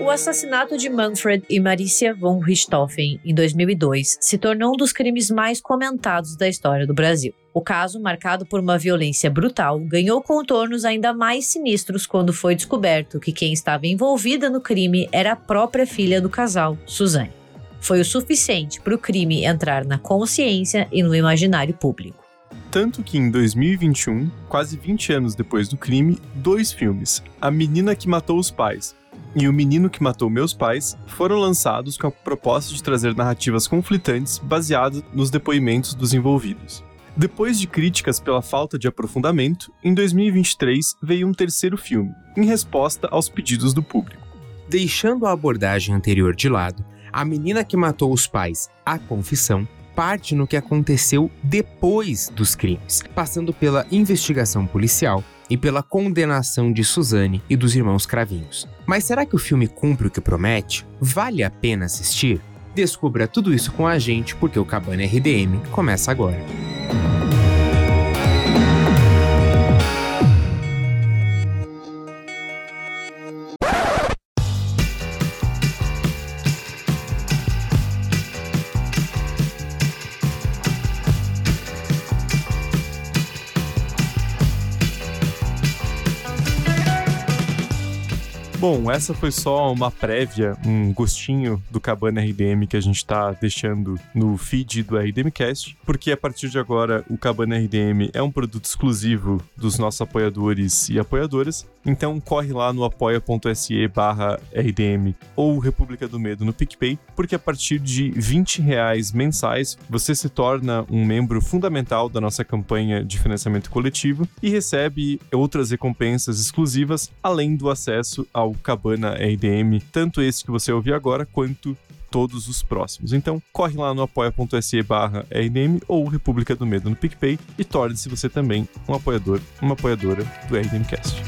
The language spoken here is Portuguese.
O assassinato de Manfred e Maricia von Richthofen em 2002 se tornou um dos crimes mais comentados da história do Brasil. O caso, marcado por uma violência brutal, ganhou contornos ainda mais sinistros quando foi descoberto que quem estava envolvida no crime era a própria filha do casal, Suzane. Foi o suficiente para o crime entrar na consciência e no imaginário público. Tanto que em 2021, quase 20 anos depois do crime, dois filmes, A Menina que Matou os Pais e O Menino que Matou Meus Pais foram lançados com a proposta de trazer narrativas conflitantes baseadas nos depoimentos dos envolvidos. Depois de críticas pela falta de aprofundamento, em 2023 veio um terceiro filme, em resposta aos pedidos do público. Deixando a abordagem anterior de lado, A Menina que Matou os Pais, A Confissão, parte no que aconteceu depois dos crimes, passando pela investigação policial, e pela condenação de Suzane e dos irmãos Cravinhos. Mas será que o filme cumpre o que promete? Vale a pena assistir? Descubra tudo isso com a gente porque o Cabana RDM começa agora. Bom, essa foi só uma prévia, um gostinho do Cabana RDM que a gente tá deixando no feed do RDMcast, porque a partir de agora o Cabana RDM é um produto exclusivo dos nossos apoiadores e apoiadoras. Então corre lá no apoia.se barra RDM ou República do Medo no PicPay, porque a partir de 20 reais mensais você se torna um membro fundamental da nossa campanha de financiamento coletivo e recebe outras recompensas exclusivas, além do acesso ao ao Cabana RDM, tanto esse que você ouviu agora, quanto todos os próximos. Então, corre lá no apoia.se barra RDM ou República do Medo no PicPay e torne-se você também um apoiador, uma apoiadora do RDMcast.